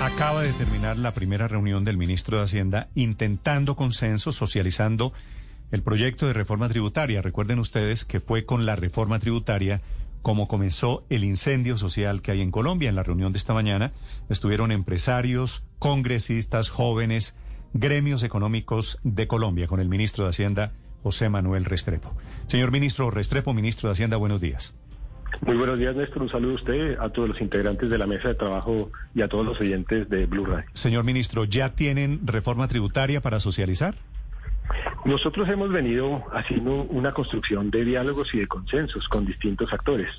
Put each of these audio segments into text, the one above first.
Acaba de terminar la primera reunión del ministro de Hacienda intentando consenso, socializando el proyecto de reforma tributaria. Recuerden ustedes que fue con la reforma tributaria como comenzó el incendio social que hay en Colombia. En la reunión de esta mañana estuvieron empresarios, congresistas, jóvenes, gremios económicos de Colombia con el ministro de Hacienda, José Manuel Restrepo. Señor ministro Restrepo, ministro de Hacienda, buenos días. Muy buenos días, Néstor. Un saludo a usted, a todos los integrantes de la mesa de trabajo y a todos los oyentes de Blue Radio. Señor ministro, ¿ya tienen reforma tributaria para socializar? Nosotros hemos venido haciendo una construcción de diálogos y de consensos con distintos actores.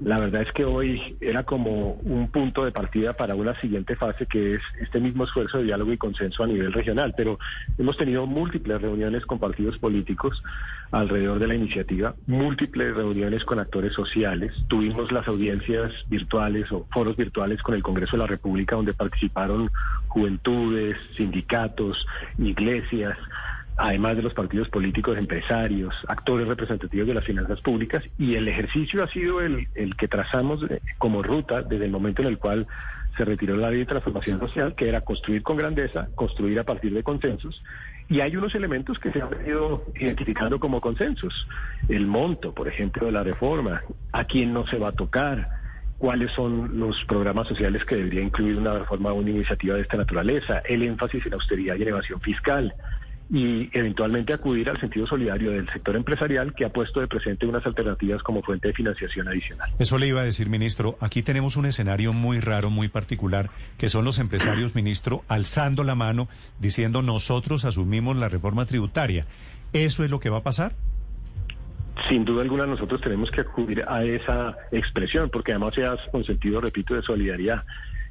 La verdad es que hoy era como un punto de partida para una siguiente fase que es este mismo esfuerzo de diálogo y consenso a nivel regional, pero hemos tenido múltiples reuniones con partidos políticos alrededor de la iniciativa, múltiples reuniones con actores sociales, tuvimos las audiencias virtuales o foros virtuales con el Congreso de la República donde participaron juventudes, sindicatos, iglesias, además de los partidos políticos, empresarios, actores representativos de las finanzas públicas, y el ejercicio ha sido el, el, que trazamos eh, como ruta desde el momento en el cual se retiró la ley de transformación social, que era construir con grandeza, construir a partir de consensos, y hay unos elementos que se han venido identificando como consensos. El monto, por ejemplo, de la reforma, a quién no se va a tocar, cuáles son los programas sociales que debería incluir una reforma o una iniciativa de esta naturaleza, el énfasis en austeridad y en evasión fiscal, y eventualmente acudir al sentido solidario del sector empresarial que ha puesto de presente unas alternativas como fuente de financiación adicional. Eso le iba a decir, ministro. Aquí tenemos un escenario muy raro, muy particular, que son los empresarios, ministro, alzando la mano, diciendo nosotros asumimos la reforma tributaria. ¿Eso es lo que va a pasar? Sin duda alguna nosotros tenemos que acudir a esa expresión, porque además se hace con sentido, repito, de solidaridad.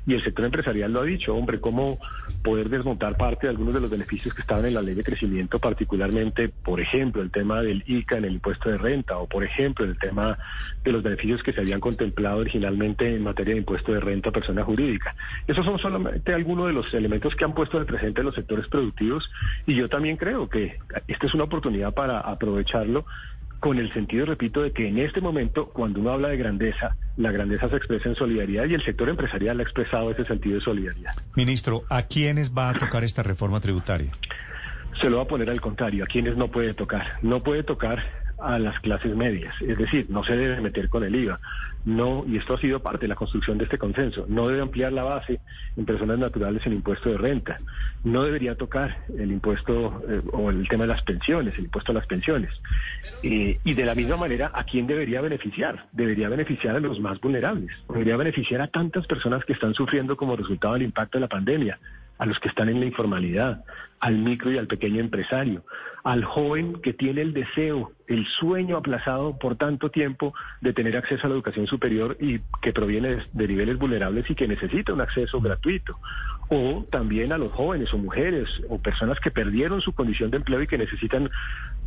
Y el sector empresarial lo ha dicho, hombre, cómo poder desmontar parte de algunos de los beneficios que estaban en la ley de crecimiento, particularmente, por ejemplo, el tema del ICA en el impuesto de renta, o por ejemplo, el tema de los beneficios que se habían contemplado originalmente en materia de impuesto de renta a persona jurídica. Esos son solamente algunos de los elementos que han puesto de presente los sectores productivos, y yo también creo que esta es una oportunidad para aprovecharlo con el sentido, repito, de que en este momento, cuando uno habla de grandeza, la grandeza se expresa en solidaridad y el sector empresarial ha expresado ese sentido de solidaridad. Ministro, ¿a quiénes va a tocar esta reforma tributaria? Se lo va a poner al contrario, a quienes no puede tocar. No puede tocar a las clases medias, es decir, no se debe meter con el IVA, no, y esto ha sido parte de la construcción de este consenso, no debe ampliar la base en personas naturales en impuesto de renta, no debería tocar el impuesto eh, o el tema de las pensiones, el impuesto a las pensiones, eh, y de la misma manera, ¿a quién debería beneficiar? Debería beneficiar a los más vulnerables, debería beneficiar a tantas personas que están sufriendo como resultado del impacto de la pandemia, a los que están en la informalidad, al micro y al pequeño empresario, al joven que tiene el deseo, el sueño aplazado por tanto tiempo de tener acceso a la educación superior y que proviene de niveles vulnerables y que necesita un acceso gratuito, o también a los jóvenes o mujeres o personas que perdieron su condición de empleo y que necesitan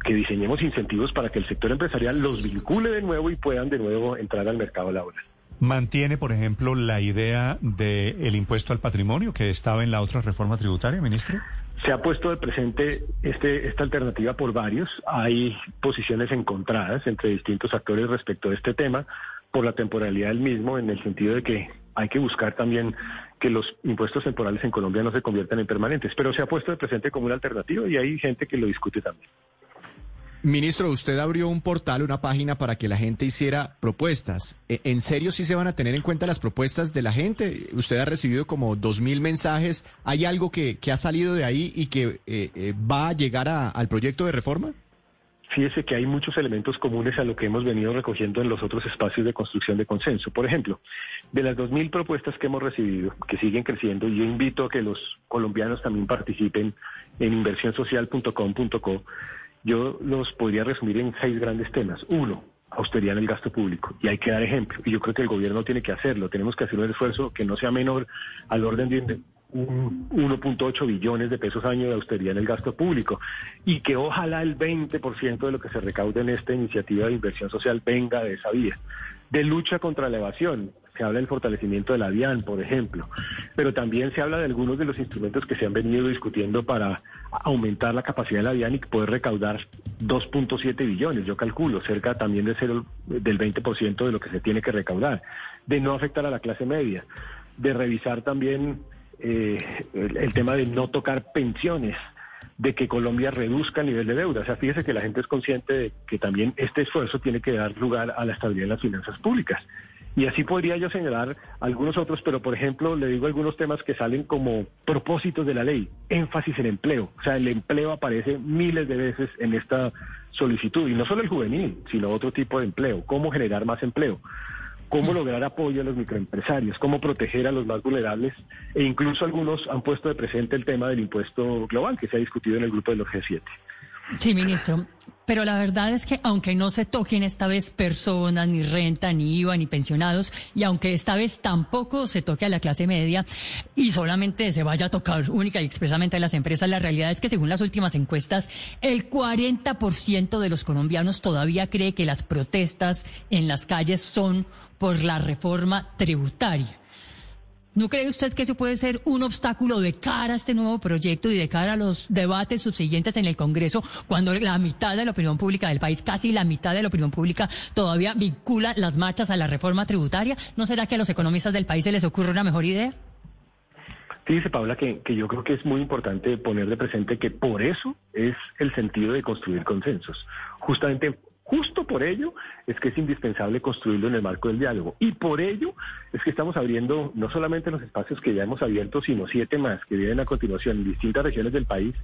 que diseñemos incentivos para que el sector empresarial los vincule de nuevo y puedan de nuevo entrar al mercado laboral. ¿Mantiene, por ejemplo, la idea del impuesto al patrimonio que estaba en la otra reforma tributaria, ministro? Se ha puesto de presente este, esta alternativa por varios. Hay posiciones encontradas entre distintos actores respecto a este tema por la temporalidad del mismo, en el sentido de que hay que buscar también que los impuestos temporales en Colombia no se conviertan en permanentes, pero se ha puesto de presente como una alternativa y hay gente que lo discute también. Ministro, usted abrió un portal, una página para que la gente hiciera propuestas. ¿E, ¿En serio sí se van a tener en cuenta las propuestas de la gente? Usted ha recibido como dos mil mensajes. ¿Hay algo que, que, ha salido de ahí y que eh, eh, va a llegar a, al proyecto de reforma? Fíjese que hay muchos elementos comunes a lo que hemos venido recogiendo en los otros espacios de construcción de consenso. Por ejemplo, de las dos mil propuestas que hemos recibido, que siguen creciendo, yo invito a que los colombianos también participen en inversionsocial.com.co yo los podría resumir en seis grandes temas. Uno, austeridad en el gasto público y hay que dar ejemplo. Y yo creo que el gobierno tiene que hacerlo. Tenemos que hacer un esfuerzo que no sea menor al orden de un 1.8 billones de pesos año de austeridad en el gasto público y que ojalá el 20% de lo que se recaude en esta iniciativa de inversión social venga de esa vía. De lucha contra la evasión, se habla del fortalecimiento de la por ejemplo, pero también se habla de algunos de los instrumentos que se han venido discutiendo para aumentar la capacidad de la y poder recaudar 2.7 billones, yo calculo, cerca también de cero, del 20% de lo que se tiene que recaudar, de no afectar a la clase media, de revisar también eh, el, el tema de no tocar pensiones de que Colombia reduzca el nivel de deuda. O sea, fíjese que la gente es consciente de que también este esfuerzo tiene que dar lugar a la estabilidad de las finanzas públicas. Y así podría yo señalar algunos otros, pero por ejemplo, le digo algunos temas que salen como propósitos de la ley, énfasis en empleo. O sea, el empleo aparece miles de veces en esta solicitud, y no solo el juvenil, sino otro tipo de empleo, cómo generar más empleo cómo lograr apoyo a los microempresarios, cómo proteger a los más vulnerables e incluso algunos han puesto de presente el tema del impuesto global que se ha discutido en el grupo de los G7. Sí, ministro. Pero la verdad es que aunque no se toquen esta vez personas, ni renta, ni IVA, ni pensionados, y aunque esta vez tampoco se toque a la clase media y solamente se vaya a tocar única y expresamente a las empresas, la realidad es que según las últimas encuestas, el 40% de los colombianos todavía cree que las protestas en las calles son por la reforma tributaria. ¿No cree usted que eso puede ser un obstáculo de cara a este nuevo proyecto y de cara a los debates subsiguientes en el Congreso, cuando la mitad de la opinión pública del país, casi la mitad de la opinión pública, todavía vincula las marchas a la reforma tributaria? ¿No será que a los economistas del país se les ocurre una mejor idea? dice Paula, que, yo creo que es muy importante poner de presente que por eso es el sentido de construir consensos. Justamente Justo por ello es que es indispensable construirlo en el marco del diálogo. Y por ello es que estamos abriendo no solamente los espacios que ya hemos abierto, sino siete más que vienen a continuación en distintas regiones del país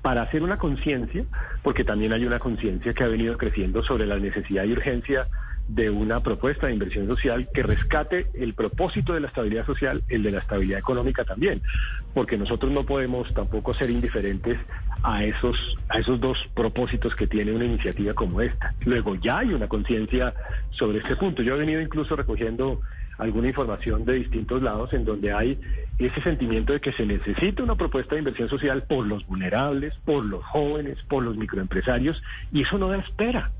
para hacer una conciencia, porque también hay una conciencia que ha venido creciendo sobre la necesidad y urgencia de una propuesta de inversión social que rescate el propósito de la estabilidad social, el de la estabilidad económica también, porque nosotros no podemos tampoco ser indiferentes a esos, a esos dos propósitos que tiene una iniciativa como esta. Luego ya hay una conciencia sobre este punto. Yo he venido incluso recogiendo alguna información de distintos lados en donde hay ese sentimiento de que se necesita una propuesta de inversión social por los vulnerables, por los jóvenes, por los microempresarios, y eso no da espera.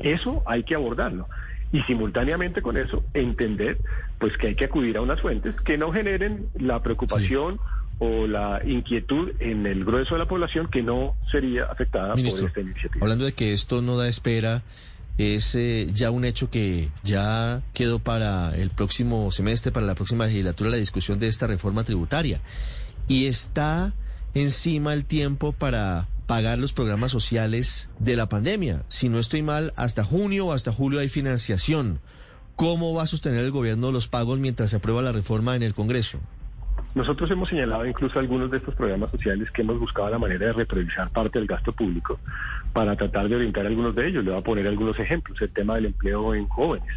Eso hay que abordarlo y simultáneamente con eso entender pues que hay que acudir a unas fuentes que no generen la preocupación o la inquietud en el grueso de la población que no sería afectada por esta iniciativa. Hablando de que esto no da espera, es eh, ya un hecho que ya quedó para el próximo semestre, para la próxima legislatura, la discusión de esta reforma tributaria. Y está encima el tiempo para pagar los programas sociales de la pandemia. Si no estoy mal, hasta junio o hasta julio hay financiación. ¿Cómo va a sostener el gobierno los pagos mientras se aprueba la reforma en el Congreso? Nosotros hemos señalado incluso algunos de estos programas sociales que hemos buscado la manera de retrovisar parte del gasto público para tratar de orientar algunos de ellos. Le voy a poner algunos ejemplos. El tema del empleo en jóvenes,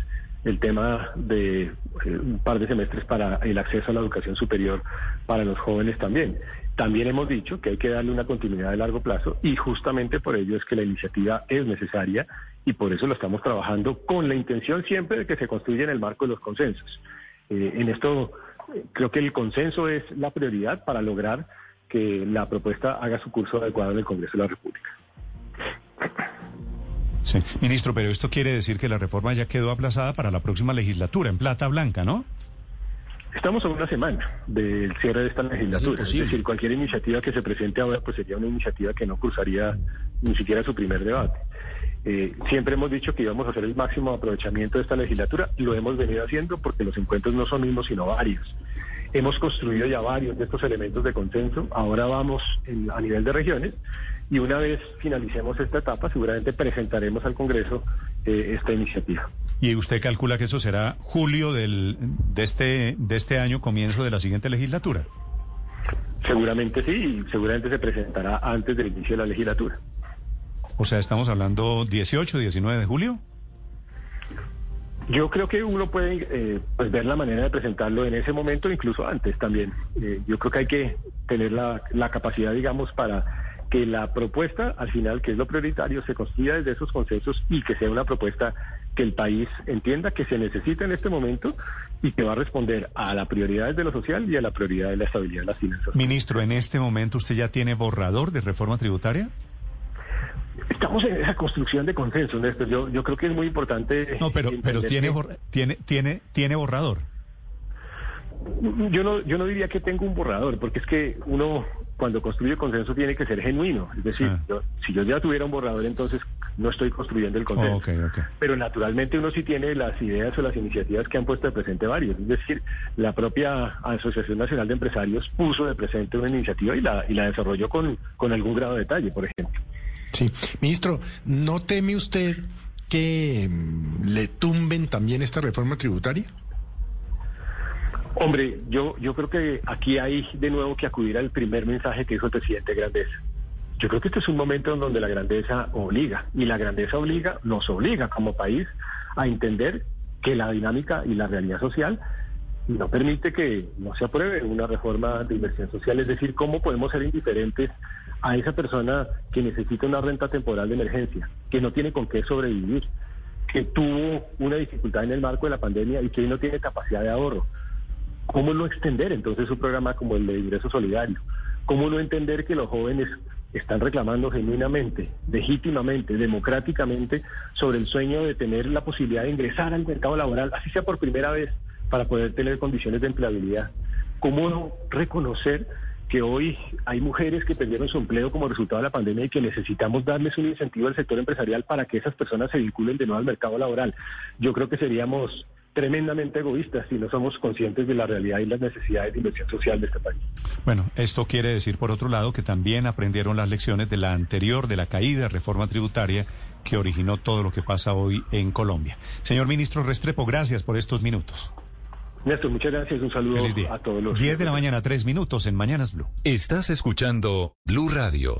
el tema de eh, un par de semestres para el acceso a la educación superior para los jóvenes también. También hemos dicho que hay que darle una continuidad de largo plazo y justamente por ello es que la iniciativa es necesaria y por eso lo estamos trabajando con la intención siempre de que se construya en el marco de los consensos. Eh, en esto eh, creo que el consenso es la prioridad para lograr que la propuesta haga su curso adecuado en el Congreso de la República. Sí, ministro, pero esto quiere decir que la reforma ya quedó aplazada para la próxima legislatura en plata blanca, ¿no? Estamos a una semana del cierre de esta legislatura. Es, decir, cualquier iniciativa que se presente ahora pues sería una iniciativa que no cruzaría ni siquiera su primer debate. Eh, siempre hemos dicho que íbamos a hacer el máximo aprovechamiento de esta legislatura. Lo hemos venido haciendo porque los encuentros no son unos sino varios. Hemos construido ya varios de estos elementos de consenso. Ahora vamos a nivel de regiones y una vez finalicemos esta etapa seguramente presentaremos al Congreso eh, esta iniciativa. ¿Y usted calcula que eso será julio del, de, este, de este año, comienzo de la siguiente legislatura? Seguramente sí, y seguramente se presentará antes del inicio de la legislatura. O sea, estamos hablando 18, 19 de julio. Yo creo que uno puede eh, pues ver la manera de presentarlo en ese momento, incluso antes también. Eh, yo creo que hay que tener la, la capacidad, digamos, para que la propuesta, al final, que es lo prioritario, se construya desde esos consensos y que sea una propuesta que el país entienda que se necesita en este momento y que va a responder a la prioridad de lo social y a la prioridad de la estabilidad de las finanzas. Ministro, en este momento usted ya tiene borrador de reforma tributaria. Estamos en esa construcción de consenso, Néstor. Yo, yo creo que es muy importante. No, pero, pero tiene, tiene, tiene, tiene borrador. Yo no, yo no diría que tengo un borrador, porque es que uno cuando construye consenso tiene que ser genuino. Es decir, ah. si yo ya tuviera un borrador, entonces no estoy construyendo el consenso. Pero naturalmente uno sí tiene las ideas o las iniciativas que han puesto de presente varios. Es decir, la propia Asociación Nacional de Empresarios puso de presente una iniciativa y la, y la desarrolló con, con algún grado de detalle, por ejemplo. Sí, ministro, ¿no teme usted que mm, le tumben también esta reforma tributaria? Hombre, yo, yo creo que aquí hay de nuevo que acudir al primer mensaje que dijo el presidente Grandeza. Yo creo que este es un momento en donde la grandeza obliga, y la grandeza obliga, nos obliga como país a entender que la dinámica y la realidad social no permite que no se apruebe una reforma de inversión social, es decir, cómo podemos ser indiferentes a esa persona que necesita una renta temporal de emergencia, que no tiene con qué sobrevivir, que tuvo una dificultad en el marco de la pandemia y que no tiene capacidad de ahorro. ¿Cómo no extender entonces un programa como el de ingreso solidario? ¿Cómo no entender que los jóvenes están reclamando genuinamente, legítimamente, democráticamente sobre el sueño de tener la posibilidad de ingresar al mercado laboral, así sea por primera vez, para poder tener condiciones de empleabilidad? ¿Cómo no reconocer que hoy hay mujeres que perdieron su empleo como resultado de la pandemia y que necesitamos darles un incentivo al sector empresarial para que esas personas se vinculen de nuevo al mercado laboral? Yo creo que seríamos tremendamente egoístas si no somos conscientes de la realidad y las necesidades de inversión social de este país. Bueno, esto quiere decir, por otro lado, que también aprendieron las lecciones de la anterior, de la caída reforma tributaria que originó todo lo que pasa hoy en Colombia. Señor ministro Restrepo, gracias por estos minutos. Néstor, muchas gracias. Un saludo a todos los. 10 de la mañana, 3 minutos en Mañanas Blue. Estás escuchando Blue Radio.